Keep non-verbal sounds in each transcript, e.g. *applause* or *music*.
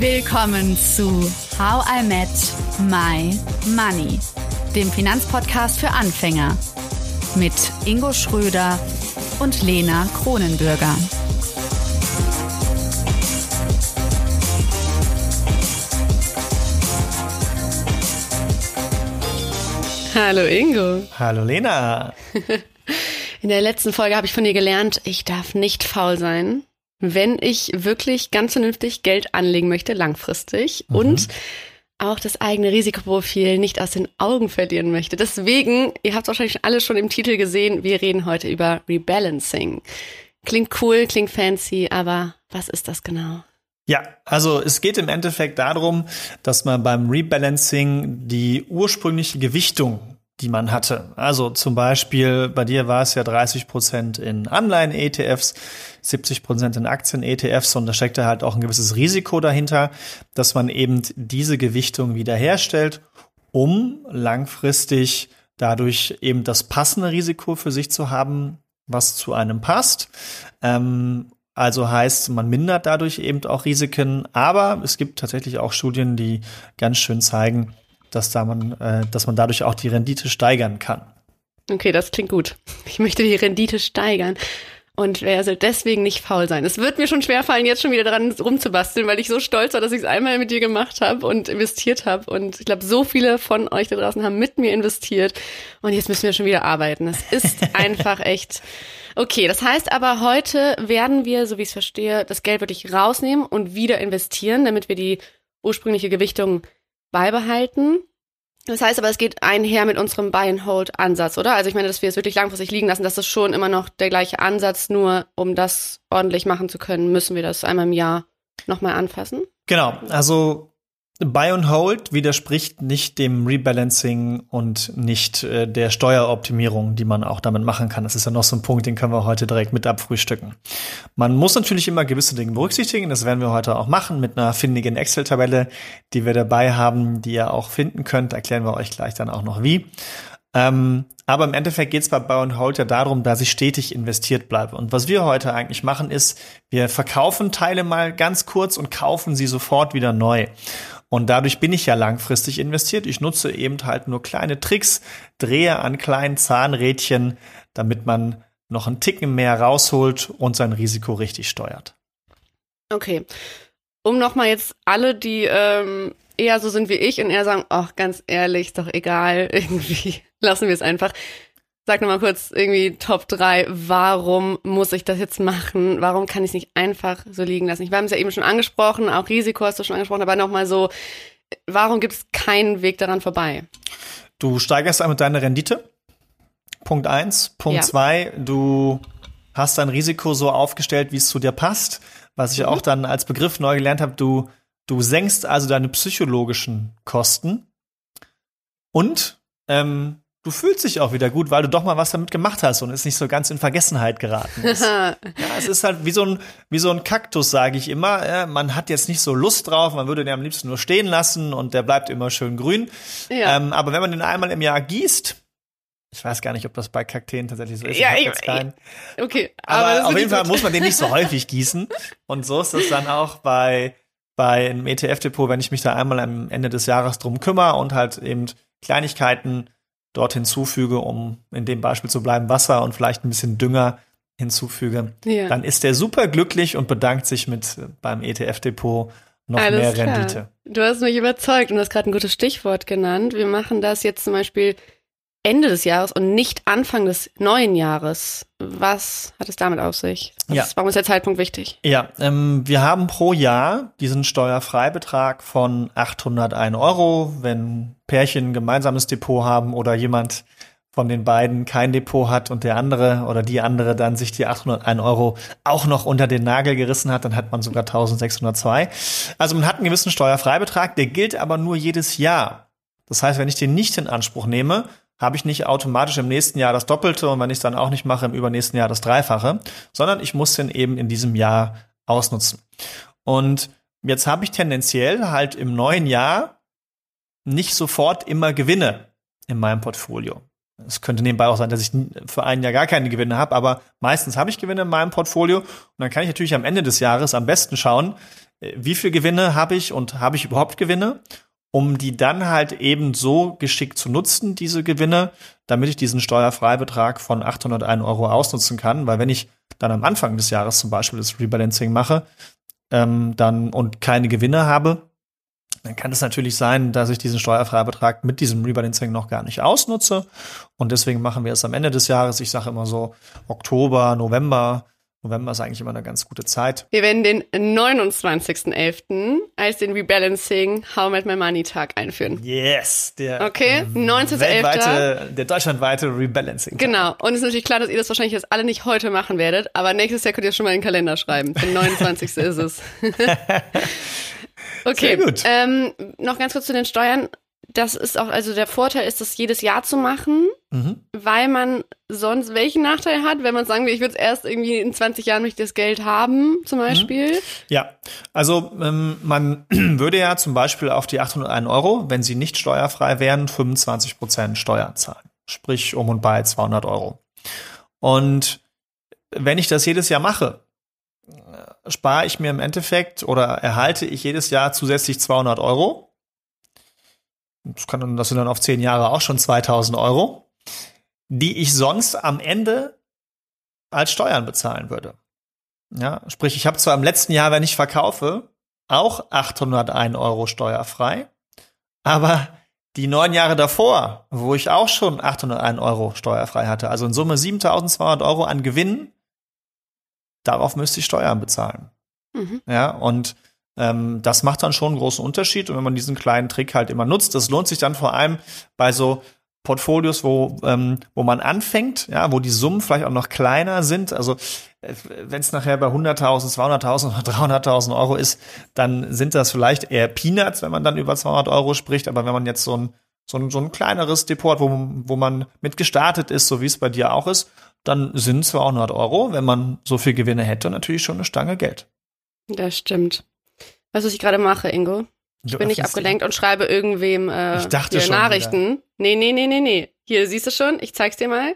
Willkommen zu How I Met My Money, dem Finanzpodcast für Anfänger mit Ingo Schröder und Lena Kronenbürger. Hallo Ingo. Hallo Lena. *laughs* In der letzten Folge habe ich von dir gelernt, ich darf nicht faul sein, wenn ich wirklich ganz vernünftig Geld anlegen möchte, langfristig mhm. und auch das eigene Risikoprofil nicht aus den Augen verlieren möchte. Deswegen, ihr habt wahrscheinlich alle schon im Titel gesehen, wir reden heute über Rebalancing. Klingt cool, klingt fancy, aber was ist das genau? Ja, also es geht im Endeffekt darum, dass man beim Rebalancing die ursprüngliche Gewichtung die man hatte. Also zum Beispiel bei dir war es ja 30 Prozent in Anleihen-ETFs, 70 Prozent in Aktien-ETFs und da steckt da halt auch ein gewisses Risiko dahinter, dass man eben diese Gewichtung wiederherstellt, um langfristig dadurch eben das passende Risiko für sich zu haben, was zu einem passt. Ähm, also heißt, man mindert dadurch eben auch Risiken, aber es gibt tatsächlich auch Studien, die ganz schön zeigen, dass, da man, äh, dass man dadurch auch die Rendite steigern kann. Okay, das klingt gut. Ich möchte die Rendite steigern und wer soll deswegen nicht faul sein. Es wird mir schon schwerfallen, jetzt schon wieder dran rumzubasteln, weil ich so stolz war, dass ich es einmal mit dir gemacht habe und investiert habe. Und ich glaube, so viele von euch da draußen haben mit mir investiert. Und jetzt müssen wir schon wieder arbeiten. Das ist *laughs* einfach echt. Okay, das heißt aber, heute werden wir, so wie ich es verstehe, das Geld wirklich rausnehmen und wieder investieren, damit wir die ursprüngliche Gewichtung beibehalten. Das heißt aber, es geht einher mit unserem Buy-and-Hold-Ansatz, oder? Also ich meine, dass wir es wirklich langfristig liegen lassen, das ist schon immer noch der gleiche Ansatz, nur um das ordentlich machen zu können, müssen wir das einmal im Jahr nochmal anfassen. Genau, also Buy and Hold widerspricht nicht dem Rebalancing und nicht äh, der Steueroptimierung, die man auch damit machen kann. Das ist ja noch so ein Punkt, den können wir heute direkt mit abfrühstücken. Man muss natürlich immer gewisse Dinge berücksichtigen. Das werden wir heute auch machen mit einer findigen Excel-Tabelle, die wir dabei haben, die ihr auch finden könnt. Erklären wir euch gleich dann auch noch wie. Ähm, aber im Endeffekt geht es bei Buy and Hold ja darum, dass ich stetig investiert bleibe. Und was wir heute eigentlich machen, ist, wir verkaufen Teile mal ganz kurz und kaufen sie sofort wieder neu. Und dadurch bin ich ja langfristig investiert. Ich nutze eben halt nur kleine Tricks, drehe an kleinen Zahnrädchen, damit man noch einen Ticken mehr rausholt und sein Risiko richtig steuert. Okay. Um nochmal jetzt alle, die ähm, eher so sind wie ich und eher sagen, ach, ganz ehrlich, ist doch egal, *laughs* irgendwie lassen wir es einfach. Sag nochmal kurz irgendwie Top 3. Warum muss ich das jetzt machen? Warum kann ich es nicht einfach so liegen lassen? Wir haben es ja eben schon angesprochen, auch Risiko hast du schon angesprochen, aber nochmal so, warum gibt es keinen Weg daran vorbei? Du steigerst einmal deine Rendite. Punkt 1. Punkt 2, ja. du hast dein Risiko so aufgestellt, wie es zu dir passt. Was ich mhm. auch dann als Begriff neu gelernt habe, du, du senkst also deine psychologischen Kosten. Und ähm, du fühlst dich auch wieder gut, weil du doch mal was damit gemacht hast und es nicht so ganz in Vergessenheit geraten ist. *laughs* ja, es ist halt wie so ein, wie so ein Kaktus, sage ich immer. Ja, man hat jetzt nicht so Lust drauf, man würde den am liebsten nur stehen lassen und der bleibt immer schön grün. Ja. Ähm, aber wenn man den einmal im Jahr gießt, ich weiß gar nicht, ob das bei Kakteen tatsächlich so ist. Ja, ich, ich keinen. Okay, aber, aber auf jeden Fall muss man den nicht so *laughs* häufig gießen. Und so ist das dann auch bei bei einem ETF-Depot, wenn ich mich da einmal am Ende des Jahres drum kümmere und halt eben Kleinigkeiten dort hinzufüge, um in dem Beispiel zu bleiben, Wasser und vielleicht ein bisschen Dünger hinzufüge, ja. dann ist der super glücklich und bedankt sich mit äh, beim ETF-Depot noch Alles mehr klar. Rendite. Du hast mich überzeugt und du hast gerade ein gutes Stichwort genannt. Wir machen das jetzt zum Beispiel Ende des Jahres und nicht Anfang des neuen Jahres. Was hat es damit auf sich? Was, ja. Warum ist der Zeitpunkt wichtig? Ja, ähm, wir haben pro Jahr diesen Steuerfreibetrag von 801 Euro. Wenn Pärchen ein gemeinsames Depot haben oder jemand von den beiden kein Depot hat und der andere oder die andere dann sich die 801 Euro auch noch unter den Nagel gerissen hat, dann hat man sogar 1602. Also man hat einen gewissen Steuerfreibetrag, der gilt aber nur jedes Jahr. Das heißt, wenn ich den nicht in Anspruch nehme, habe ich nicht automatisch im nächsten Jahr das Doppelte und wenn ich es dann auch nicht mache, im übernächsten Jahr das Dreifache, sondern ich muss den eben in diesem Jahr ausnutzen. Und jetzt habe ich tendenziell halt im neuen Jahr nicht sofort immer Gewinne in meinem Portfolio. Es könnte nebenbei auch sein, dass ich für ein Jahr gar keine Gewinne habe, aber meistens habe ich Gewinne in meinem Portfolio und dann kann ich natürlich am Ende des Jahres am besten schauen, äh, wie viel Gewinne habe ich und habe ich überhaupt Gewinne, um die dann halt eben so geschickt zu nutzen, diese Gewinne, damit ich diesen Steuerfreibetrag von 801 Euro ausnutzen kann. Weil wenn ich dann am Anfang des Jahres zum Beispiel das Rebalancing mache, ähm, dann und keine Gewinne habe, dann kann es natürlich sein, dass ich diesen Steuerfreibetrag mit diesem Rebalancing noch gar nicht ausnutze. Und deswegen machen wir es am Ende des Jahres. Ich sage immer so Oktober, November. November ist eigentlich immer eine ganz gute Zeit. Wir werden den 29.11. als den Rebalancing How Met My Money Tag einführen. Yes, der okay, 19.11. der deutschlandweite Rebalancing. -Tag. Genau. Und es ist natürlich klar, dass ihr das wahrscheinlich jetzt alle nicht heute machen werdet, aber nächstes Jahr könnt ihr schon mal in den Kalender schreiben. Der 29. ist es. *laughs* Okay. Sehr gut. Ähm, noch ganz kurz zu den Steuern. Das ist auch, also der Vorteil ist, das jedes Jahr zu machen, mhm. weil man sonst welchen Nachteil hat, wenn man sagen will, ich würde es erst irgendwie in 20 Jahren möchte das Geld haben, zum mhm. Beispiel. Mhm. Ja, also ähm, man *clears throat* würde ja zum Beispiel auf die 801 Euro, wenn sie nicht steuerfrei wären, 25 Prozent Steuern zahlen. Sprich um und bei 200 Euro. Und wenn ich das jedes Jahr mache, spare ich mir im Endeffekt oder erhalte ich jedes Jahr zusätzlich 200 Euro. Das, kann, das sind dann auf zehn Jahre auch schon 2000 Euro, die ich sonst am Ende als Steuern bezahlen würde. Ja, sprich, ich habe zwar im letzten Jahr, wenn ich verkaufe, auch 801 Euro steuerfrei, aber die neun Jahre davor, wo ich auch schon 801 Euro steuerfrei hatte, also in Summe 7200 Euro an Gewinn, darauf müsste ich Steuern bezahlen. Mhm. Ja, und ähm, das macht dann schon einen großen Unterschied. Und wenn man diesen kleinen Trick halt immer nutzt, das lohnt sich dann vor allem bei so Portfolios, wo, ähm, wo man anfängt, ja, wo die Summen vielleicht auch noch kleiner sind. Also äh, wenn es nachher bei 100.000, 200.000 oder 300.000 Euro ist, dann sind das vielleicht eher Peanuts, wenn man dann über 200 Euro spricht. Aber wenn man jetzt so ein, so ein, so ein kleineres Depot hat, wo, wo man mit gestartet ist, so wie es bei dir auch ist, dann sind 200 Euro, wenn man so viel Gewinne hätte, natürlich schon eine Stange Geld. Das stimmt. Weißt du, was ich gerade mache, Ingo? Ich bin nicht abgelenkt und schreibe irgendwem äh, schon Nachrichten. Wieder. Nee, nee, nee, nee, nee. Hier, siehst du schon? Ich zeig's dir mal.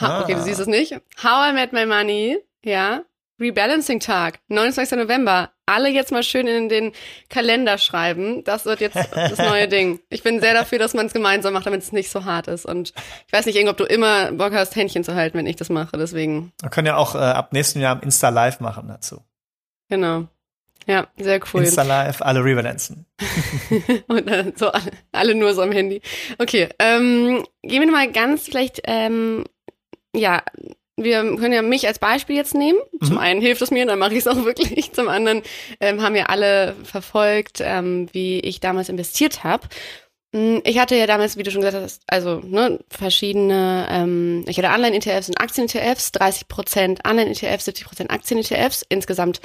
Ha, ah. Okay, du siehst es nicht. How I Met My Money, ja. Rebalancing-Tag, 29. November. Alle jetzt mal schön in den Kalender schreiben. Das wird jetzt das neue Ding. Ich bin sehr dafür, dass man es gemeinsam macht, damit es nicht so hart ist. Und ich weiß nicht, ob du immer Bock hast, Händchen zu halten, wenn ich das mache. Deswegen. Wir können ja auch äh, ab nächstem Jahr Insta Live machen dazu. Genau. Ja, sehr cool. Insta Live, alle rebalancen. *laughs* Und dann so alle, alle, nur so am Handy. Okay, ähm, gehen wir mal ganz vielleicht, ähm, ja, wir können ja mich als Beispiel jetzt nehmen. Mhm. Zum einen hilft es mir, dann mache ich es auch *laughs* wirklich. Zum anderen ähm, haben wir alle verfolgt, ähm, wie ich damals investiert habe. Hm, ich hatte ja damals, wie du schon gesagt hast, also ne, verschiedene, ähm, ich hatte Anleihen-ETFs und Aktien-ETFs, 30% Anleihen-ETFs, 70% Aktien-ETFs, insgesamt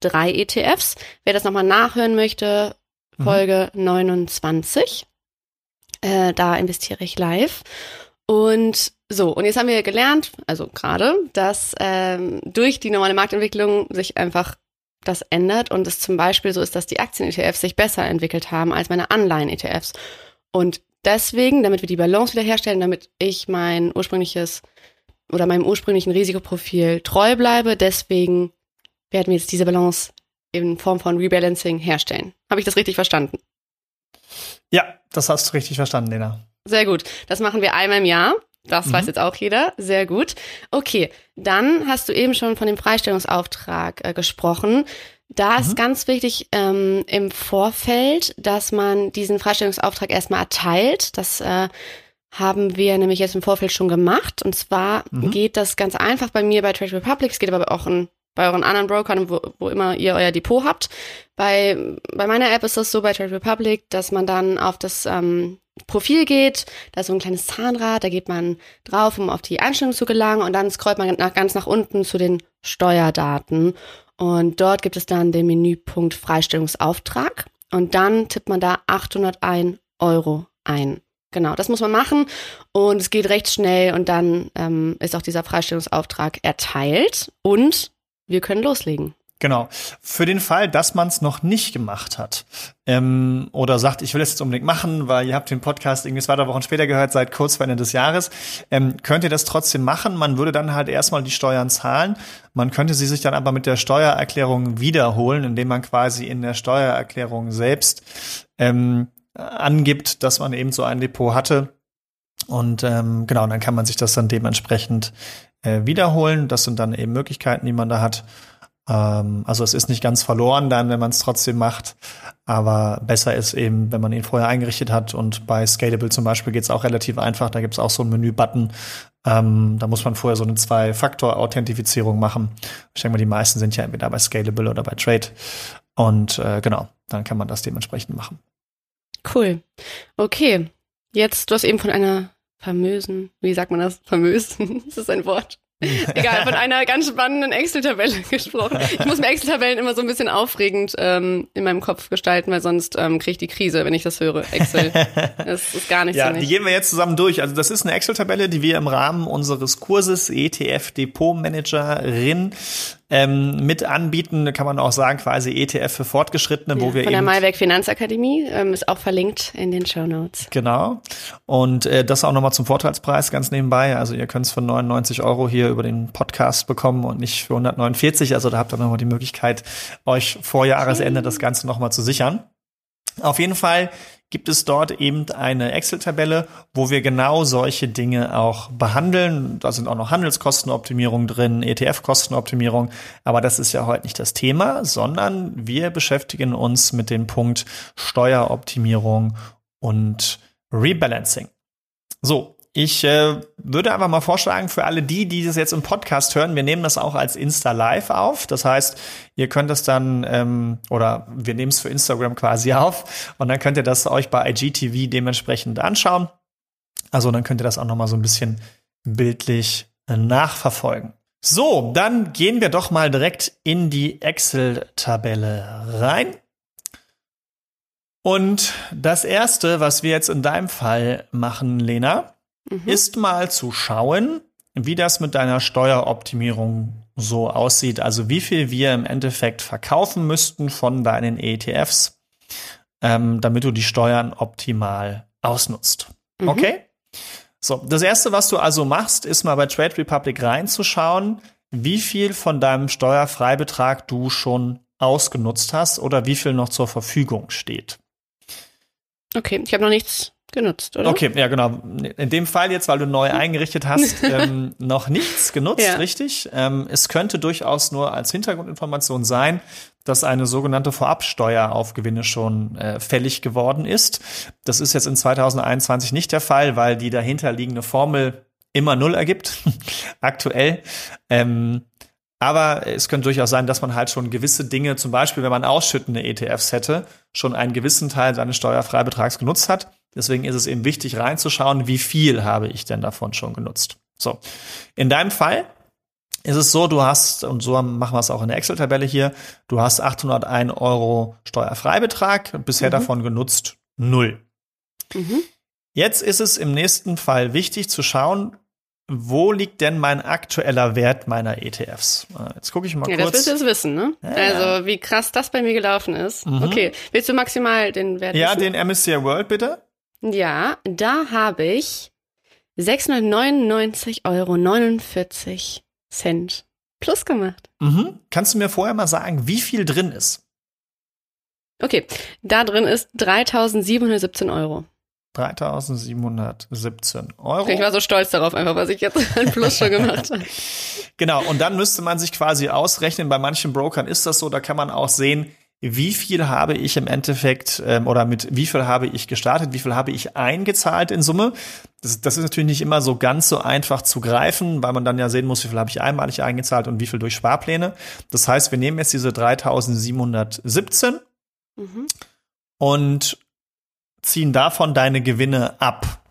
drei ETFs. Wer das nochmal nachhören möchte, mhm. Folge mhm. 29. Äh, da investiere ich live. Und so, und jetzt haben wir gelernt, also gerade, dass ähm, durch die normale Marktentwicklung sich einfach das ändert und es zum Beispiel so ist, dass die Aktien-ETFs sich besser entwickelt haben als meine Anleihen-ETFs. Und deswegen, damit wir die Balance wiederherstellen, damit ich mein ursprüngliches oder meinem ursprünglichen Risikoprofil treu bleibe, deswegen werden wir jetzt diese Balance in Form von Rebalancing herstellen. Habe ich das richtig verstanden? Ja, das hast du richtig verstanden, Lena. Sehr gut. Das machen wir einmal im Jahr. Das mhm. weiß jetzt auch jeder. Sehr gut. Okay, dann hast du eben schon von dem Freistellungsauftrag äh, gesprochen. Da ist mhm. ganz wichtig ähm, im Vorfeld, dass man diesen Freistellungsauftrag erstmal erteilt. Das äh, haben wir nämlich jetzt im Vorfeld schon gemacht. Und zwar mhm. geht das ganz einfach bei mir bei Trade Republic. Es geht aber auch in bei euren anderen Brokern, wo, wo immer ihr euer Depot habt. Bei, bei meiner App ist das so bei Trade Republic, dass man dann auf das ähm, Profil geht, da ist so ein kleines Zahnrad, da geht man drauf, um auf die Einstellung zu gelangen und dann scrollt man nach, ganz nach unten zu den Steuerdaten und dort gibt es dann den Menüpunkt Freistellungsauftrag und dann tippt man da 801 Euro ein. Genau, das muss man machen und es geht recht schnell und dann ähm, ist auch dieser Freistellungsauftrag erteilt und wir können loslegen. Genau. Für den Fall, dass man es noch nicht gemacht hat ähm, oder sagt, ich will es jetzt unbedingt machen, weil ihr habt den Podcast irgendwie zwei, drei Wochen später gehört, seit kurz vor Ende des Jahres, ähm, könnt ihr das trotzdem machen. Man würde dann halt erstmal die Steuern zahlen. Man könnte sie sich dann aber mit der Steuererklärung wiederholen, indem man quasi in der Steuererklärung selbst ähm, angibt, dass man eben so ein Depot hatte. Und ähm, genau, dann kann man sich das dann dementsprechend äh, wiederholen. Das sind dann eben Möglichkeiten, die man da hat. Ähm, also es ist nicht ganz verloren dann, wenn man es trotzdem macht. Aber besser ist eben, wenn man ihn vorher eingerichtet hat. Und bei Scalable zum Beispiel geht es auch relativ einfach. Da gibt es auch so einen Menü-Button. Ähm, da muss man vorher so eine Zwei-Faktor-Authentifizierung machen. Ich denke mal, die meisten sind ja entweder bei Scalable oder bei Trade. Und äh, genau, dann kann man das dementsprechend machen. Cool. Okay. Jetzt, du hast eben von einer famösen, wie sagt man das? Famösen? *laughs* ist das ein Wort? *laughs* Egal, von einer ganz spannenden Excel-Tabelle *laughs* gesprochen. Ich muss mir Excel-Tabellen immer so ein bisschen aufregend ähm, in meinem Kopf gestalten, weil sonst ähm, kriege ich die Krise, wenn ich das höre. Excel. Das ist gar nicht ja, so. Ja, die gehen wir jetzt zusammen durch. Also das ist eine Excel-Tabelle, die wir im Rahmen unseres Kurses ETF Depot Managerin ähm, mit anbieten. Kann man auch sagen, quasi ETF für Fortgeschrittene, ja, wo wir von der eben Malwerk Finanzakademie ähm, ist auch verlinkt in den Show Notes. Genau. Und äh, das auch nochmal zum Vorteilspreis ganz nebenbei. Also ihr könnt es für 99 Euro hier über den Podcast bekommen und nicht für 149. Also da habt ihr nochmal die Möglichkeit, euch vor Jahresende das Ganze nochmal zu sichern. Auf jeden Fall gibt es dort eben eine Excel-Tabelle, wo wir genau solche Dinge auch behandeln. Da sind auch noch Handelskostenoptimierung drin, ETF-Kostenoptimierung. Aber das ist ja heute nicht das Thema, sondern wir beschäftigen uns mit dem Punkt Steueroptimierung und Rebalancing. So, ich äh, würde einfach mal vorschlagen, für alle die, die das jetzt im Podcast hören, wir nehmen das auch als Insta Live auf. Das heißt, ihr könnt es dann, ähm, oder wir nehmen es für Instagram quasi *laughs* auf und dann könnt ihr das euch bei IGTV dementsprechend anschauen. Also dann könnt ihr das auch noch mal so ein bisschen bildlich äh, nachverfolgen. So, dann gehen wir doch mal direkt in die Excel-Tabelle rein. Und das erste, was wir jetzt in deinem Fall machen, Lena, mhm. ist mal zu schauen, wie das mit deiner Steueroptimierung so aussieht. Also wie viel wir im Endeffekt verkaufen müssten von deinen ETFs, ähm, damit du die Steuern optimal ausnutzt. Mhm. Okay? So, das erste, was du also machst, ist mal bei Trade Republic reinzuschauen, wie viel von deinem Steuerfreibetrag du schon ausgenutzt hast oder wie viel noch zur Verfügung steht. Okay, ich habe noch nichts genutzt, oder? Okay, ja, genau. In dem Fall jetzt, weil du neu *laughs* eingerichtet hast, ähm, *laughs* noch nichts genutzt, ja. richtig? Ähm, es könnte durchaus nur als Hintergrundinformation sein, dass eine sogenannte Vorabsteuer auf Gewinne schon äh, fällig geworden ist. Das ist jetzt in 2021 nicht der Fall, weil die dahinterliegende Formel immer null ergibt, *laughs* aktuell. Ähm, aber es könnte durchaus sein, dass man halt schon gewisse Dinge, zum Beispiel, wenn man ausschüttende ETFs hätte, schon einen gewissen Teil seines Steuerfreibetrags genutzt hat. Deswegen ist es eben wichtig reinzuschauen, wie viel habe ich denn davon schon genutzt. So. In deinem Fall ist es so, du hast, und so machen wir es auch in der Excel-Tabelle hier, du hast 801 Euro Steuerfreibetrag, bisher mhm. davon genutzt null. Mhm. Jetzt ist es im nächsten Fall wichtig zu schauen, wo liegt denn mein aktueller Wert meiner ETFs? Äh, jetzt gucke ich mal ja, kurz. Das willst du jetzt wissen, ne? Ja, also wie krass das bei mir gelaufen ist. Mhm. Okay, willst du maximal den Wert Ja, wissen? den MSCI World bitte. Ja, da habe ich 699,49 Euro Cent plus gemacht. Mhm. Kannst du mir vorher mal sagen, wie viel drin ist? Okay, da drin ist 3.717 Euro. 3.717 Euro. Ich war so stolz darauf, einfach, was ich jetzt *laughs* an Plus schon gemacht habe. *laughs* Genau, und dann müsste man sich quasi ausrechnen, bei manchen Brokern ist das so, da kann man auch sehen, wie viel habe ich im Endeffekt ähm, oder mit wie viel habe ich gestartet, wie viel habe ich eingezahlt in Summe. Das, das ist natürlich nicht immer so ganz so einfach zu greifen, weil man dann ja sehen muss, wie viel habe ich einmalig eingezahlt und wie viel durch Sparpläne. Das heißt, wir nehmen jetzt diese 3717 mhm. und ziehen davon deine Gewinne ab.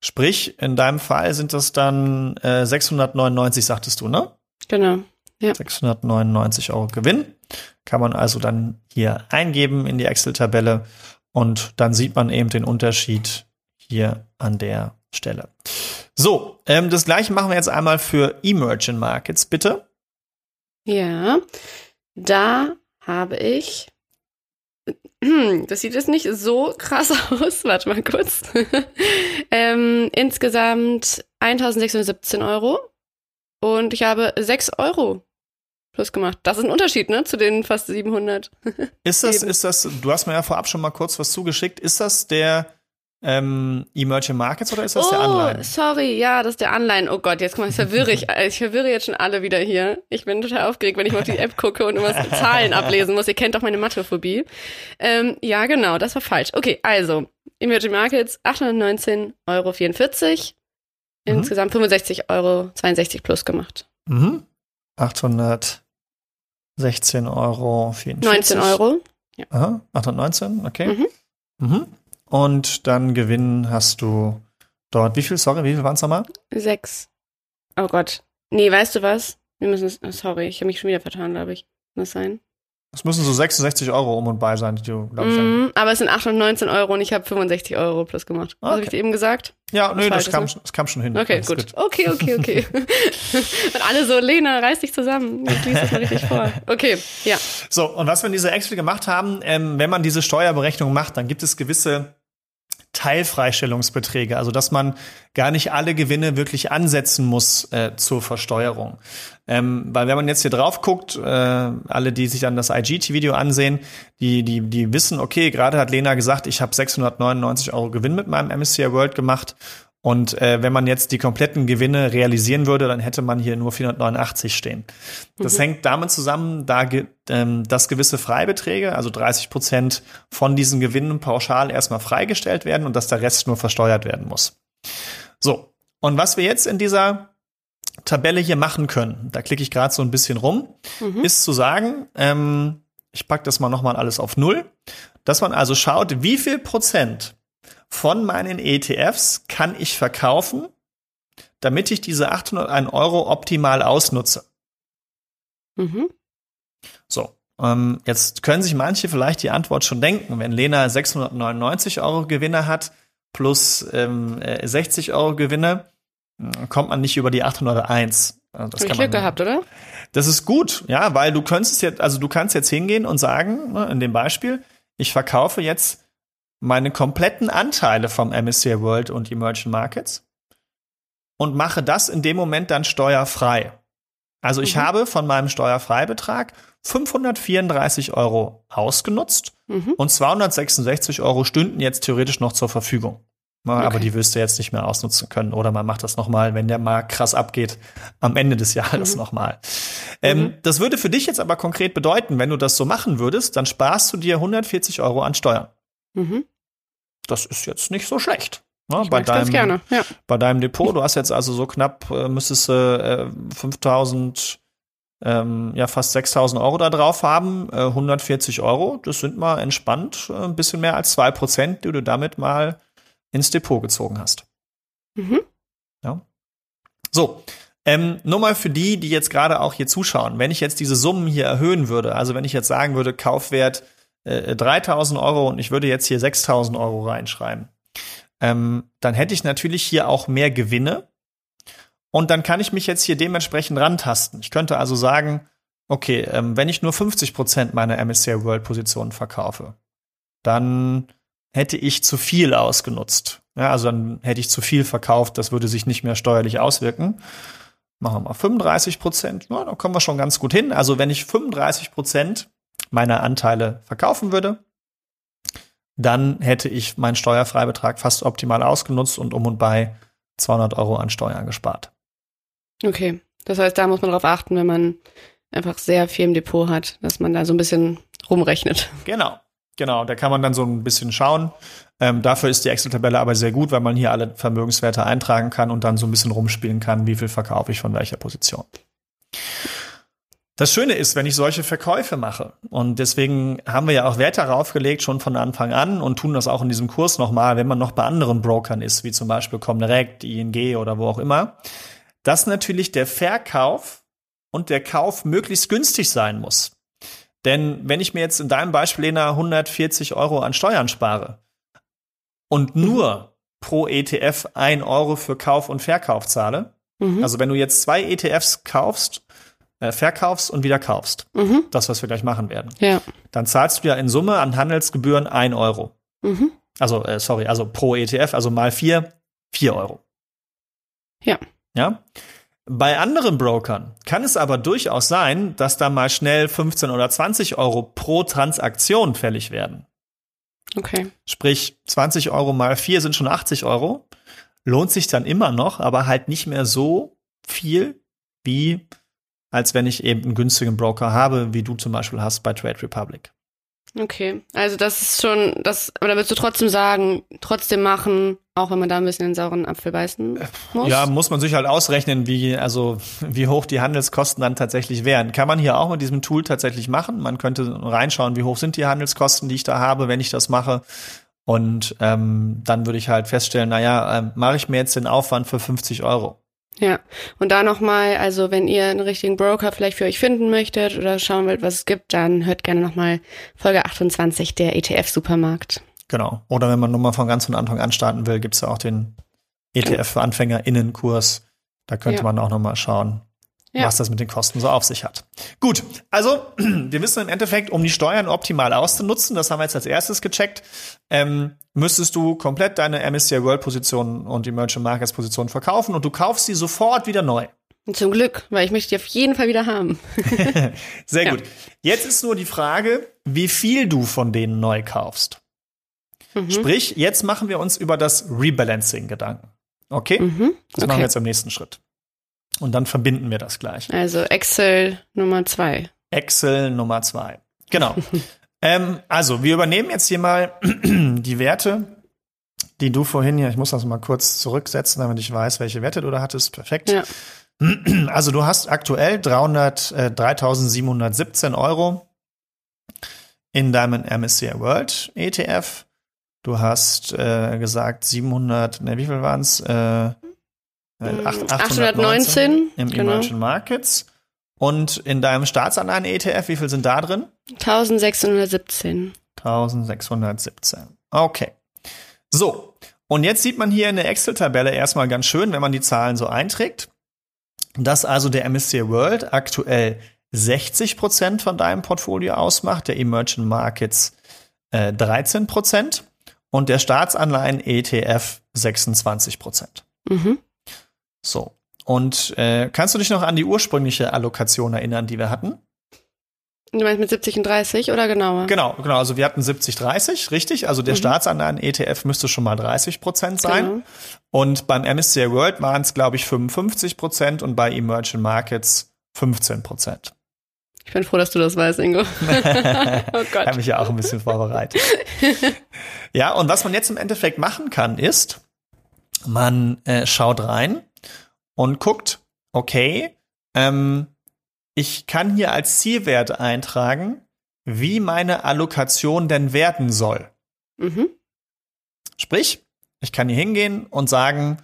Sprich, in deinem Fall sind das dann äh, 699, sagtest du, ne? Genau. Ja. 699 Euro Gewinn. Kann man also dann hier eingeben in die Excel-Tabelle und dann sieht man eben den Unterschied hier an der Stelle. So, ähm, das gleiche machen wir jetzt einmal für Emerging Markets, bitte. Ja, da habe ich. Das sieht jetzt nicht so krass *laughs* aus. Warte mal kurz. *laughs* ähm, insgesamt 1617 Euro. Und ich habe 6 Euro plus gemacht. Das ist ein Unterschied, ne, zu den fast 700. *laughs* Ist das, ist das, du hast mir ja vorab schon mal kurz was zugeschickt. Ist das der ähm, Emerging Markets oder ist das oh, der Anleihen? sorry, ja, das ist der Anleihen. Oh Gott, jetzt komm, ich verwirre ich. Ich verwirre jetzt schon alle wieder hier. Ich bin total aufgeregt, wenn ich mal auf die App gucke und immer Zahlen ablesen muss. Ihr kennt doch meine Mathephobie. Ähm, ja, genau, das war falsch. Okay, also, Emerging Markets 819,44 Euro. Mhm. Insgesamt 65,62 Euro plus gemacht. Mhm. 816 Euro. 44. 19 Euro. Ja. Aha, 819, okay. Mhm. Mhm. Und dann Gewinn hast du dort, wie viel, sorry, wie viel waren es nochmal? Sechs. Oh Gott. Nee, weißt du was? Wir müssen es, oh, sorry, ich habe mich schon wieder vertan, glaube ich. Kann das sein? Es müssen so 66 Euro um und bei sein, die du, glaube ich. Mm, aber es sind 819 Euro und ich habe 65 Euro plus gemacht. Was Okay. habe ich dir eben gesagt? ja, nö, das kam, ne? schon- das kam schon hin. Okay, Alles gut. Okay, okay, okay. *laughs* und alle so, Lena, reiß dich zusammen. Jetzt liest das mal richtig vor. Okay, ja. So, und was wir in dieser Excel gemacht haben, ähm, wenn man diese Steuerberechnung macht, dann gibt es gewisse Teilfreistellungsbeträge, also dass man gar nicht alle Gewinne wirklich ansetzen muss äh, zur Versteuerung. Ähm, weil wenn man jetzt hier drauf guckt, äh, alle, die sich dann das IGT-Video ansehen, die, die, die wissen, okay, gerade hat Lena gesagt, ich habe 699 Euro Gewinn mit meinem MSCI World gemacht und äh, wenn man jetzt die kompletten Gewinne realisieren würde, dann hätte man hier nur 489 stehen. Das hängt damit zusammen, da ge ähm, dass gewisse Freibeträge, also 30 Prozent von diesen Gewinnen pauschal erstmal freigestellt werden und dass der Rest nur versteuert werden muss. So, und was wir jetzt in dieser Tabelle hier machen können, da klicke ich gerade so ein bisschen rum, ist zu sagen, ähm, ich packe das mal nochmal alles auf Null, dass man also schaut, wie viel Prozent von meinen ETFs kann ich verkaufen, damit ich diese 801 Euro optimal ausnutze. Mhm. So, ähm, jetzt können sich manche vielleicht die Antwort schon denken, wenn Lena 699 Euro Gewinne hat plus ähm, äh, 60 Euro Gewinne, mh, kommt man nicht über die 801. Also das Hab ich Glück gehabt, oder? Das ist gut, ja, weil du könntest jetzt, also du kannst jetzt hingehen und sagen, ne, in dem Beispiel, ich verkaufe jetzt meine kompletten Anteile vom MSCI World und Emerging Markets und mache das in dem Moment dann steuerfrei. Also ich Mhm. habe von meinem Steuerfreibetrag 534 Euro ausgenutzt Mhm. und 266 Euro stünden jetzt theoretisch noch zur Verfügung. Na, Aber Okay. die wirst du jetzt nicht mehr ausnutzen können. Oder man macht das nochmal, wenn der Markt krass abgeht, am Ende des Jahres Mhm. nochmal. Ähm, das würde für dich jetzt aber konkret bedeuten, wenn du das so machen würdest, dann sparst du dir 140 Euro an Steuern. Mhm. Das ist jetzt nicht so schlecht. Ne, mag's ganz gerne. Ja. bei deinem Depot. Du hast jetzt also so knapp, äh, müsstest du äh, 5000, ähm, ja fast 6000 Euro da drauf haben. Äh, 140 Euro, das sind mal entspannt äh, ein bisschen mehr als zwei Prozent, die du damit mal ins Depot gezogen hast. Mhm. So, ähm, nur mal für die, die jetzt gerade auch hier zuschauen. Wenn ich jetzt diese Summen hier erhöhen würde, also wenn ich jetzt sagen würde, Kaufwert äh, 3000 Euro und ich würde jetzt hier 6000 Euro reinschreiben, ähm, dann hätte ich natürlich hier auch mehr Gewinne. Und dann kann ich mich jetzt hier dementsprechend rantasten. Ich könnte also sagen, okay, ähm, wenn ich nur 50 Prozent meiner MSCI World Positionen verkaufe, dann hätte ich zu viel ausgenutzt. Ja, also dann hätte ich zu viel verkauft, das würde sich nicht mehr steuerlich auswirken. Machen wir mal 35 Prozent, ja, da kommen wir schon ganz gut hin. Also wenn ich 35 Prozent meiner Anteile verkaufen würde, dann hätte ich meinen Steuerfreibetrag fast optimal ausgenutzt und um und bei 200 Euro an Steuern gespart. Okay. Das heißt, da muss man drauf achten, wenn man einfach sehr viel im Depot hat, dass man da so ein bisschen rumrechnet. Genau, genau. Da kann man dann so ein bisschen schauen. Ähm, dafür ist die Excel-Tabelle aber sehr gut, weil man hier alle Vermögenswerte eintragen kann und dann so ein bisschen rumspielen kann, wie viel verkaufe ich von welcher Position. Das Schöne ist, wenn ich solche Verkäufe mache, und deswegen haben wir ja auch Wert darauf gelegt, schon von Anfang an und tun das auch in diesem Kurs nochmal, wenn man noch bei anderen Brokern ist, wie zum Beispiel Comdirect, ING oder wo auch immer, dass natürlich der Verkauf und der Kauf möglichst günstig sein muss. Denn wenn ich mir jetzt in deinem Beispiel, Lena, 140 Euro an Steuern spare und nur pro ETF ein Euro für Kauf und Verkauf zahle, Mhm. also wenn du jetzt zwei ETFs kaufst äh, verkaufst und wieder kaufst. Mhm. Das, was wir gleich machen werden. Ja. Dann zahlst du ja in Summe an Handelsgebühren ein Euro. Mhm. Also, äh, sorry, also pro ETF, also mal vier, vier Euro. Ja. Ja. Bei anderen Brokern kann es aber durchaus sein, dass da mal schnell 15 oder 20 Euro pro Transaktion fällig werden. Okay. Sprich, 20 Euro mal 4 sind schon 80 Euro. Lohnt sich dann immer noch, aber halt nicht mehr so viel, wie als wenn ich eben einen günstigen Broker habe, wie du zum Beispiel hast bei Trade Republic. Okay. Also das ist schon, das, aber da würdest du trotzdem sagen, trotzdem machen, auch wenn man da ein bisschen den sauren Apfel beißen muss? Ja, muss man sich halt ausrechnen, wie, also, wie hoch die Handelskosten dann tatsächlich wären. Kann man hier auch mit diesem Tool tatsächlich machen. Man könnte reinschauen, wie hoch sind die Handelskosten, die ich da habe, wenn ich das mache. Und ähm, dann würde ich halt feststellen, naja, ähm, mache ich mir jetzt den Aufwand für 50 Euro. Ja, und da nochmal, also wenn ihr einen richtigen Broker vielleicht für euch finden möchtet oder schauen wollt, was es gibt, dann hört gerne nochmal Folge 28 der ETF-Supermarkt. Genau. Oder wenn man nur mal von ganz von Anfang an starten will, gibt's ja auch den ETF für AnfängerInnen-Kurs. Da könnte Ja. man auch noch mal schauen, Ja. was das mit den Kosten so auf sich hat. Gut, also *clears throat* wir wissen im Endeffekt, um die Steuern optimal auszunutzen, das haben wir jetzt als erstes gecheckt, ähm, müsstest du komplett deine MSCI World Position und die Merchant Markets Position verkaufen und du kaufst sie sofort wieder neu. Zum Glück, weil ich möchte die auf jeden Fall wieder haben. *laughs* *laughs* Sehr Ja. gut. Jetzt ist nur die Frage, wie viel du von denen neu kaufst. Mhm. Sprich, jetzt machen wir uns über das Rebalancing Gedanken. Okay? Mhm. Das machen wir jetzt im nächsten Schritt. Und dann verbinden wir das gleich. Also Excel Nummer zwei. Excel Nummer zwei. Genau. *laughs* ähm, also, wir übernehmen jetzt hier mal *clears throat* die Werte, die du vorhin hier, ich muss das mal kurz zurücksetzen, damit ich weiß, welche Werte du da hattest. Perfekt. Ja. *clears throat* Also, du hast aktuell 300, äh, 3717 Euro in deinem MSCI World ETF. Du hast äh, gesagt 700, ne, wie viel waren's? Äh, äh, acht- 819, im genau. Emerging Markets. Und in deinem Staatsanleihen-ETF, wie viel sind da drin? 1617. 1617. Okay. So. Und jetzt sieht man hier in der Excel-Tabelle erstmal ganz schön, wenn man die Zahlen so einträgt, dass also der MSCI World aktuell 60% von deinem Portfolio ausmacht, der Emerging Markets äh, 13% und der Staatsanleihen-ETF 26%. Mhm. So. Und äh, kannst du dich noch an die ursprüngliche Allokation erinnern, die wir hatten? Du meinst mit 70 und 30 oder genauer? Genau, genau. Also wir hatten 70-30, richtig? Also der Staatsanleihen-ETF müsste schon mal 30 Prozent sein. Genau. Und beim MSCI World waren es, glaube ich, 55 Prozent und bei Emerging Markets 15 Prozent. Ich bin froh, dass du das weißt, Ingo. *laughs* oh Habe Gott. mich ja auch ein bisschen vorbereitet. ja, und was man jetzt im Endeffekt machen kann, ist, man äh, schaut rein und guckt, okay, ähm, ich kann hier als Zielwert eintragen, wie meine Allokation denn werden soll. Mhm. Sprich, ich kann hier hingehen und sagen,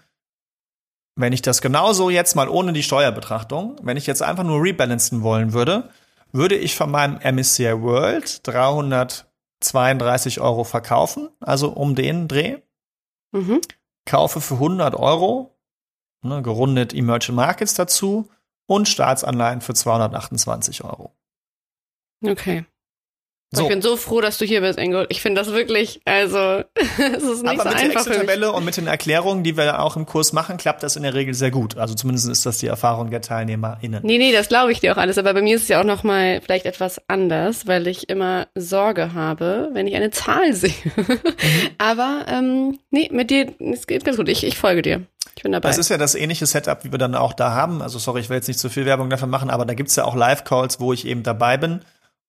wenn ich das genauso jetzt mal ohne die Steuerbetrachtung, wenn ich jetzt einfach nur rebalancen wollen würde, würde ich von meinem MSCI World 332 Euro verkaufen, also um den Dreh, Mhm. kaufe für 100 Euro, ne, gerundet Emerging Markets dazu und Staatsanleihen für 228 Euro. Okay. So. Ich bin so froh, dass du hier bist, Ingo. Ich finde das wirklich, also, *laughs* es ist nicht Aber so mit der. Excel-Tabelle und mit den Erklärungen, die wir auch im Kurs machen, klappt das in der Regel sehr gut. Also zumindest ist das die Erfahrung der TeilnehmerInnen. Nee, nee, das glaube ich dir auch alles. Aber bei mir ist es ja auch noch mal vielleicht etwas anders, weil ich immer Sorge habe, wenn ich eine Zahl *laughs* sehe. Mhm. Aber ähm, nee, mit dir, es geht ganz gut. Ich, ich folge dir. Ich bin dabei. Das ist ja das ähnliche Setup, wie wir dann auch da haben. Also sorry, ich will jetzt nicht zu viel Werbung dafür machen, aber da gibt's ja auch Live-Calls, wo ich eben dabei bin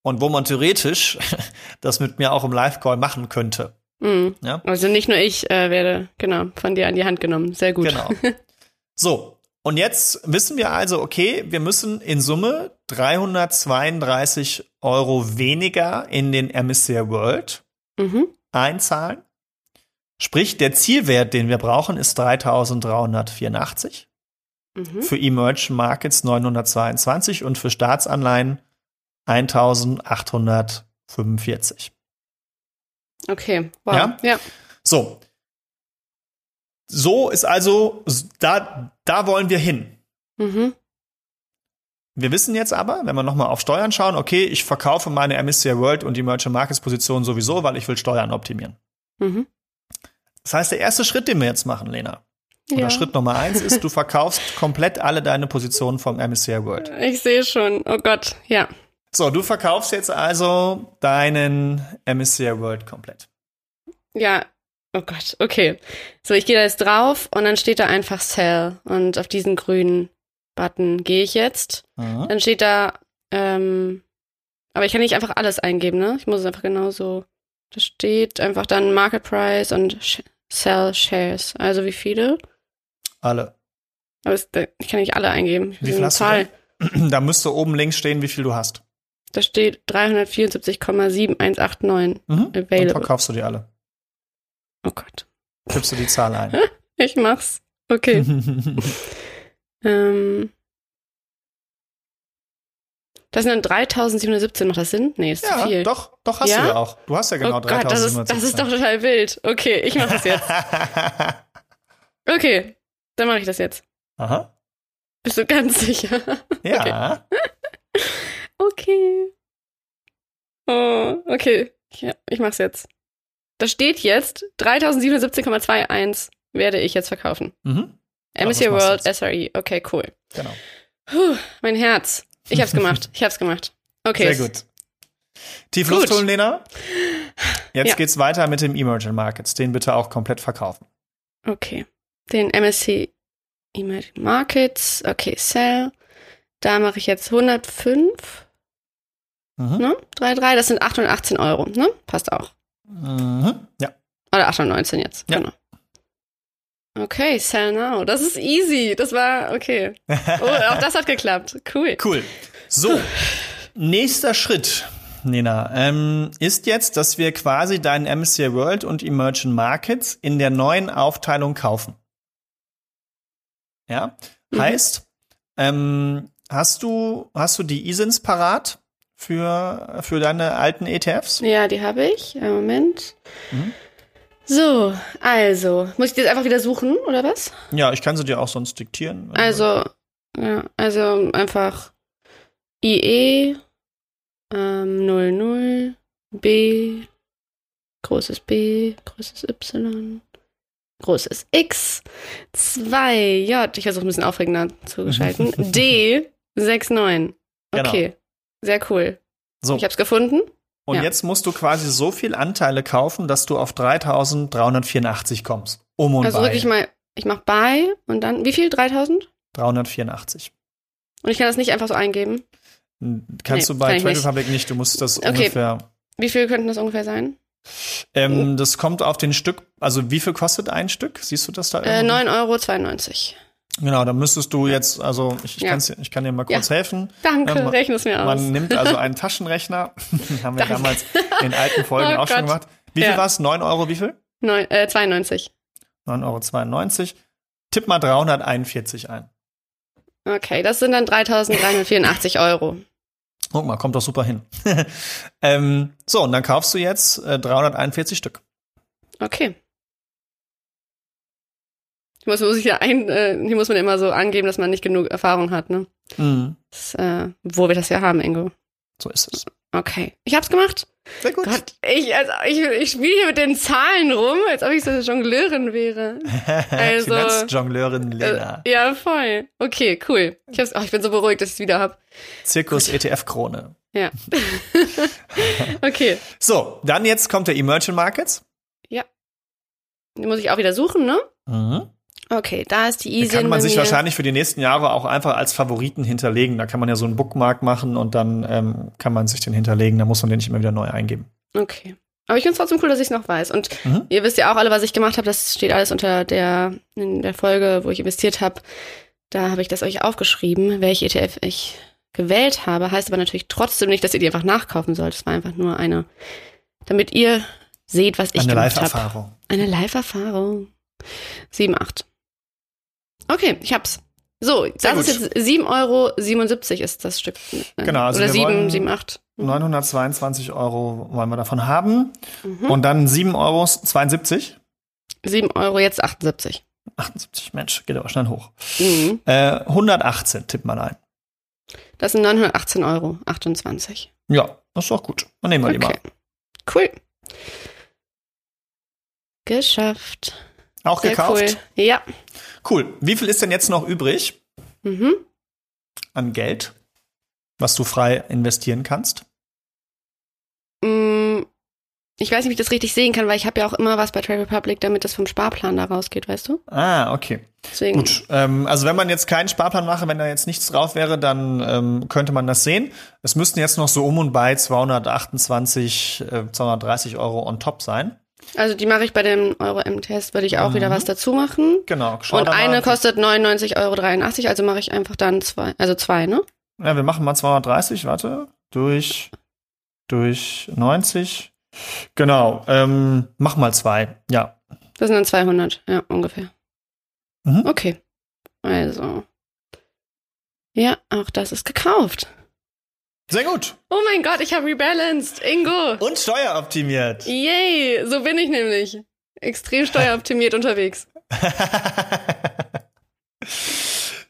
und wo man theoretisch *laughs* das mit mir auch im Live-Call machen könnte. Mhm. Ja? Also nicht nur ich äh, werde, genau, von dir an die Hand genommen. Sehr gut. Genau. *laughs* So, und jetzt wissen wir also, okay, wir müssen in Summe 332 Euro weniger in den MSCI World Mhm. einzahlen. Sprich, der Zielwert, den wir brauchen, ist 3384. Mhm. Für Emerging Markets 922 und für Staatsanleihen 1845. Okay. Wow. Ja? ja. So. So ist also, da, da wollen wir hin. Mhm. Wir wissen jetzt aber, wenn wir nochmal auf Steuern schauen, okay, ich verkaufe meine MSCI World und die Merchant Markets Position sowieso, weil ich will Steuern optimieren. Mhm. Das heißt, der erste Schritt, den wir jetzt machen, Lena, oder Ja. Schritt Nummer eins ist, du verkaufst komplett alle deine Positionen vom MSCI World. Ich sehe schon. Oh Gott, ja. So, du verkaufst jetzt also deinen MSCI World komplett. Ja. Oh Gott, okay. So, ich gehe da jetzt drauf und dann steht da einfach Sell. Und auf diesen grünen Button gehe ich jetzt. Mhm. Dann steht da, ähm, aber ich kann nicht einfach alles eingeben, ne? Ich muss es einfach genauso. Da steht einfach dann Market Price und Sh Sell Shares. Also wie viele? Alle. Aber es, da- ich kann nicht alle eingeben. Ich Wie viel hast du Zahl. denn? *clears throat* Da müsste oben links stehen, wie viel du hast. Da steht 374,7189 Mhm. Dann available. verkaufst du die alle. Oh Gott. Tippst du die Zahl ein. *laughs* Ich mach's. Okay. *laughs* ähm. Das sind dann 3717, macht das Sinn? Nee, ist zu ja, viel. doch, doch hast Ja? du ja auch. Du hast ja genau oh Gott, das ist, das ist doch total wild. Okay, ich mach das jetzt. *laughs* Okay, dann mache ich das jetzt. Aha. Bist du ganz sicher? Ja. Okay. Oh, okay. Ja, ich mach's jetzt. Da steht jetzt 3077,21 werde ich jetzt verkaufen. Mhm. Du World. SRE. Okay, cool. Genau. Puh, mein Herz. Ich hab's gemacht. *laughs* Ich hab's gemacht. Okay. Sehr gut. Tief Gut. Luft holen, Lena. Jetzt Ja. geht's weiter mit dem Emerging Markets. Den bitte auch komplett verkaufen. Okay. Den MSC Emerging Markets. Okay, Sell. Da mache ich jetzt 105. Mhm. Ne? 3,3. Das sind 818 Euro. Ne? Passt auch. Mhm. Ja. Oder 819 jetzt. Ja. Genau. Okay, Sell Now. Das ist easy. Das war okay. *laughs* Oh, auch das hat geklappt. Cool. Cool. So, nächster Schritt, Nena, ähm, ist jetzt, dass wir quasi deinen MSCI World und Emerging Markets in der neuen Aufteilung kaufen. Ja, Mhm. heißt, ähm, hast du hast du die ISINs parat für für deine alten ETFs? Ja, die habe ich. Moment. Mhm. So, also. Muss ich die jetzt einfach wieder suchen, oder was? Ja, ich kann sie dir auch sonst diktieren. Also, ja, also einfach IE ähm, 00 B großes B, großes Y, großes X, 2 J, ich versuche ein bisschen aufregender zu gestalten, *laughs* D 69. Genau. Okay, sehr cool. So, Ich habe es gefunden. und ja. jetzt musst du quasi so viel Anteile kaufen, dass du auf 3384 kommst. Um und Also bei. wirklich mal, ich mache bei und dann, wie viel? 3000? 384. Und ich kann das nicht einfach so eingeben. Kannst Nee, du bei kann Trade nicht. Republic nicht, du musst das Okay. ungefähr. Wie viel könnten das ungefähr sein? Ähm, das kommt auf den Stück, also wie viel kostet ein Stück? Siehst du das da Äh, irgendwo? 9,92 Euro. Genau, dann müsstest du jetzt, also ich, ich, Ja. ich kann dir mal kurz helfen. Danke, Ja, ma- rechne es mir aus. Man nimmt also einen Taschenrechner, *laughs* haben wir Danke. damals in alten *laughs* Folgen Oh auch schon Gott. gemacht. Wie viel Ja. war's? 9 Euro, wie viel? Neun, äh, 92. 9,92 Euro. Tipp mal 341 ein. Okay, das sind dann 3.384 Euro. Guck mal, kommt doch super hin. *laughs* ähm, so, und dann kaufst du jetzt äh, 341 Stück. Okay. Hier muss, muss ich ja ein, äh, hier muss man immer so angeben, dass man nicht genug Erfahrung hat, ne? Mhm. Das, äh, wo wir das ja haben, Ingo. So ist es. Okay. Ich hab's gemacht. Sehr gut. Gott, ich, also, ich, ich spiele hier mit den Zahlen rum, als ob ich so eine Jongleurin wäre. *laughs* Also, Finanzjongleurin Lena. Äh, ja, voll. Okay, cool. Ich, hab's, oh, ich bin so beruhigt, dass ich es wieder hab. Zirkus ETF-Krone. Ja. *laughs* okay. So, dann jetzt kommt der Emerging Markets. Die muss ich auch wieder suchen, ne? Mhm. Okay, da ist die Easy. kann man sich wahrscheinlich für die nächsten Jahre auch einfach als Favoriten hinterlegen. Da kann man ja so einen Bookmark machen und dann ähm, kann man sich den hinterlegen. Da muss man den nicht immer wieder neu eingeben. Okay. Aber ich finde es trotzdem cool, dass ich es noch weiß. Und Mhm. ihr wisst ja auch alle, was ich gemacht habe. Das steht alles unter der, in der Folge, wo ich investiert habe. Da habe ich das euch aufgeschrieben, welche ETF ich gewählt habe. Heißt aber natürlich trotzdem nicht, dass ihr die einfach nachkaufen sollt. Es war einfach nur eine, damit ihr seht, was ich Eine gemacht habe. Live-Erfahrung. Eine Live-Erfahrung. 7, 8. Okay, ich hab's. So, das gut. ist jetzt 7,77 Euro ist das Stück. Genau, also Oder wir 7, wollen- 7, 8. 922 Euro wollen wir davon haben. Mhm. Und dann 7 Euro 72. 7 Euro, jetzt 78. 78, Mensch, geht aber schnell hoch. Mhm. Äh, 118, tipp mal ein. Das sind 918,28 Euro. Ja, das ist doch gut. Dann nehmen wir die mal. Okay. Cool. Geschafft. Auch Sehr gekauft? Cool. Ja. Cool. Wie viel ist denn jetzt noch übrig Mhm. an Geld, was du frei investieren kannst? Mm, Ich weiß nicht, wie ich das richtig sehen kann, weil ich habe ja auch immer was bei Trade Republic, damit das vom Sparplan da rausgeht, weißt du? Ah, okay. Deswegen. Gut. Ähm, also wenn man jetzt keinen Sparplan mache, wenn da jetzt nichts drauf wäre, dann ähm, könnte man das sehen. Es müssten jetzt noch so um und bei 228, äh, 230 Euro on top sein. Also die mache ich bei dem Euro M-Test, würde ich auch wieder was dazu machen. Genau. schau Und eine kostet 99,83 Euro, also mache ich einfach dann zwei, also zwei, ne? Ja, wir machen mal 230, warte. Durch, durch 90. Genau. Ähm, mach mal zwei. Ja. Das sind dann 200, ja, ungefähr. Mhm. Okay. Also. Ja, auch das ist gekauft. Sehr gut. Oh mein Gott, ich habe rebalanced. Ingo. Und steueroptimiert. Yay, so bin ich nämlich. Extrem *laughs* steueroptimiert unterwegs. *laughs*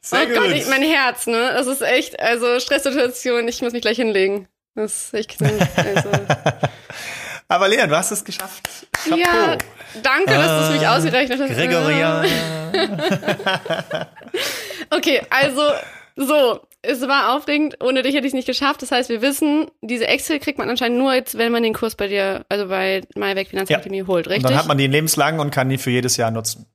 Sehr oh gut. Gott, ich, mein Herz, ne? Das ist echt, also Stresssituation, ich muss mich gleich hinlegen. Das ist echt, also. *laughs* Aber Lea, du hast es geschafft. Chapeau. Ja, danke, dass du es mich Ah, ausgerechnet hast. Gregorian. Okay, also so, es war aufregend. Ohne dich hätte ich es nicht geschafft. Das heißt, wir wissen, diese Excel kriegt man anscheinend nur jetzt, wenn man den Kurs bei dir, also bei MyWeg Finanzakademie holt, Und richtig? dann hat man die lebenslang und kann die für jedes Jahr nutzen.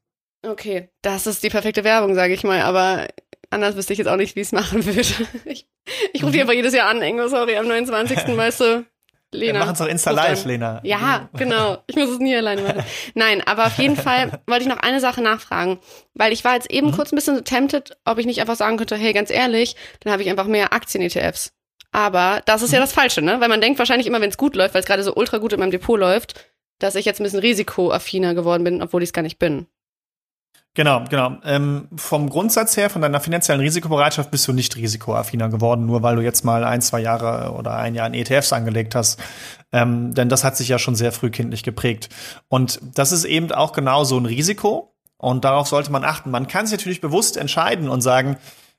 okay, das ist die perfekte Werbung, sage ich mal. Aber anders wüsste ich jetzt auch nicht, wie ich es *laughs* machen würde. Ich, ich rufe die einfach jedes Jahr an, Ingo, sorry, am 29. *laughs* weißt du. Wir Lena. machen es doch Insta. Live, Lena. Ja, genau. Ich muss es nie alleine machen. Nein, aber auf jeden Fall *laughs* wollte ich noch eine Sache nachfragen, weil ich war jetzt eben kurz ein bisschen so tempted, ob ich nicht einfach sagen könnte, hey, ganz ehrlich, dann habe ich einfach mehr Aktien-ETFs. Aber das ist ja das Falsche, ne? Weil man denkt wahrscheinlich immer, wenn es gut läuft, weil es gerade so ultra gut in meinem Depot läuft, dass ich jetzt ein bisschen risikoaffiner geworden bin, obwohl ich es gar nicht bin. Genau, genau. Ähm, vom Grundsatz her, von deiner finanziellen Risikobereitschaft bist du nicht risikoaffiner geworden, nur weil du jetzt mal ein, zwei Jahre oder ein Jahr in ETFs angelegt hast. Ähm, denn das hat sich ja schon sehr frühkindlich geprägt. Und das ist eben auch genau so ein Risiko. Und darauf sollte man achten. Man kann sich natürlich bewusst entscheiden und sagen,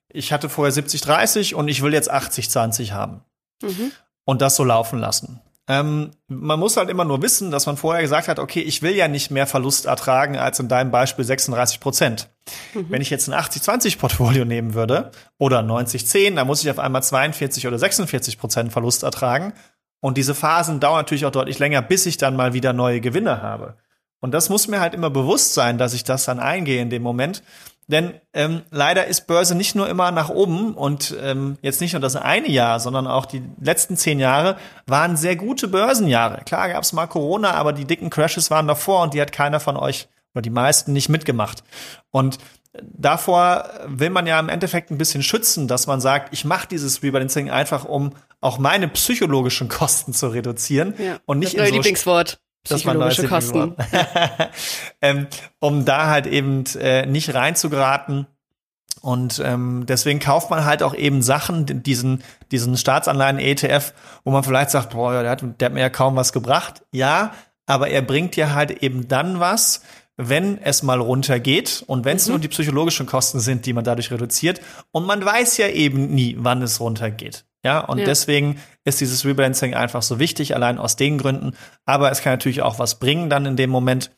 ich hatte vorher 70-30 und ich will jetzt 80-20 haben. Mhm. und das so laufen lassen. Ähm, man muss halt immer nur wissen, dass man vorher gesagt hat, okay, ich will ja nicht mehr Verlust ertragen als in deinem Beispiel 36 Prozent. Wenn ich jetzt ein 80-20-Portfolio nehmen würde oder 90-10, dann muss ich auf einmal 42 oder 46 Prozent Verlust ertragen. Und diese Phasen dauern natürlich auch deutlich länger, bis ich dann mal wieder neue Gewinne habe. Und das muss mir halt immer bewusst sein, dass ich das dann eingehe in dem Moment. Denn ähm, leider ist Börse nicht nur immer nach oben und ähm, jetzt nicht nur das eine Jahr, sondern auch die letzten zehn Jahre waren sehr gute Börsenjahre. Klar gab es mal Corona, aber die dicken Crashes waren davor und die hat keiner von euch oder die meisten nicht mitgemacht. Und davor will man ja im Endeffekt ein bisschen schützen, dass man sagt, ich mache dieses Rebalancing einfach, um auch meine psychologischen *laughs* Kosten zu reduzieren Ja. und nicht das neue in so Lieblingswort. Psychologische Kosten. *laughs* Ähm, um da halt eben äh, nicht reinzugeraten. Und ähm, deswegen kauft man halt auch eben Sachen, diesen, diesen Staatsanleihen-ETF, wo man vielleicht sagt, boah, der hat, der hat mir ja kaum was gebracht. Ja, aber er bringt dir halt eben dann was, wenn es mal runtergeht und wenn es Mhm. nur die psychologischen Kosten sind, die man dadurch reduziert. Und man weiß ja eben nie, wann es runtergeht. Ja, und Ja. deswegen ist dieses Rebalancing einfach so wichtig, allein aus den Gründen. Aber es kann natürlich auch was bringen dann in dem Moment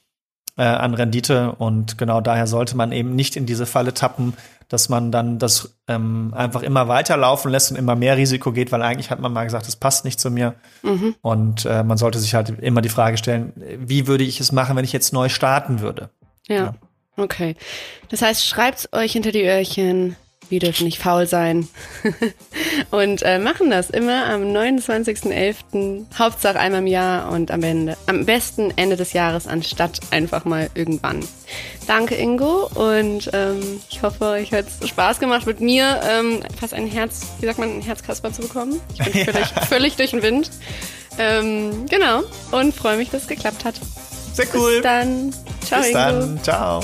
äh, an Rendite. Und genau daher sollte man eben nicht in diese Falle tappen, dass man dann das ähm, einfach immer weiterlaufen lässt und immer mehr Risiko geht, weil eigentlich hat man mal gesagt, das passt nicht zu mir. Mhm. Und äh, man sollte sich halt immer die Frage stellen, wie würde ich es machen, wenn ich jetzt neu starten würde? Ja. Ja. Okay. Das heißt, schreibt's euch hinter die Öhrchen. Wir dürfen nicht faul sein. *laughs* und äh, machen das immer am 29.11. Hauptsache einmal im Jahr und am Ende, am besten Ende des Jahres, anstatt einfach mal irgendwann. Danke, Ingo. Und ähm, ich hoffe, euch hat Spaß gemacht mit mir, ähm, fast ein Herz, wie sagt man, ein Herzkasper zu bekommen. Ich bin *laughs* völlig, völlig durch den Wind. Ähm, genau. Und freue mich, dass es geklappt hat. Sehr cool. Bis dann. Ciao, Bis Ingo. dann. Ciao.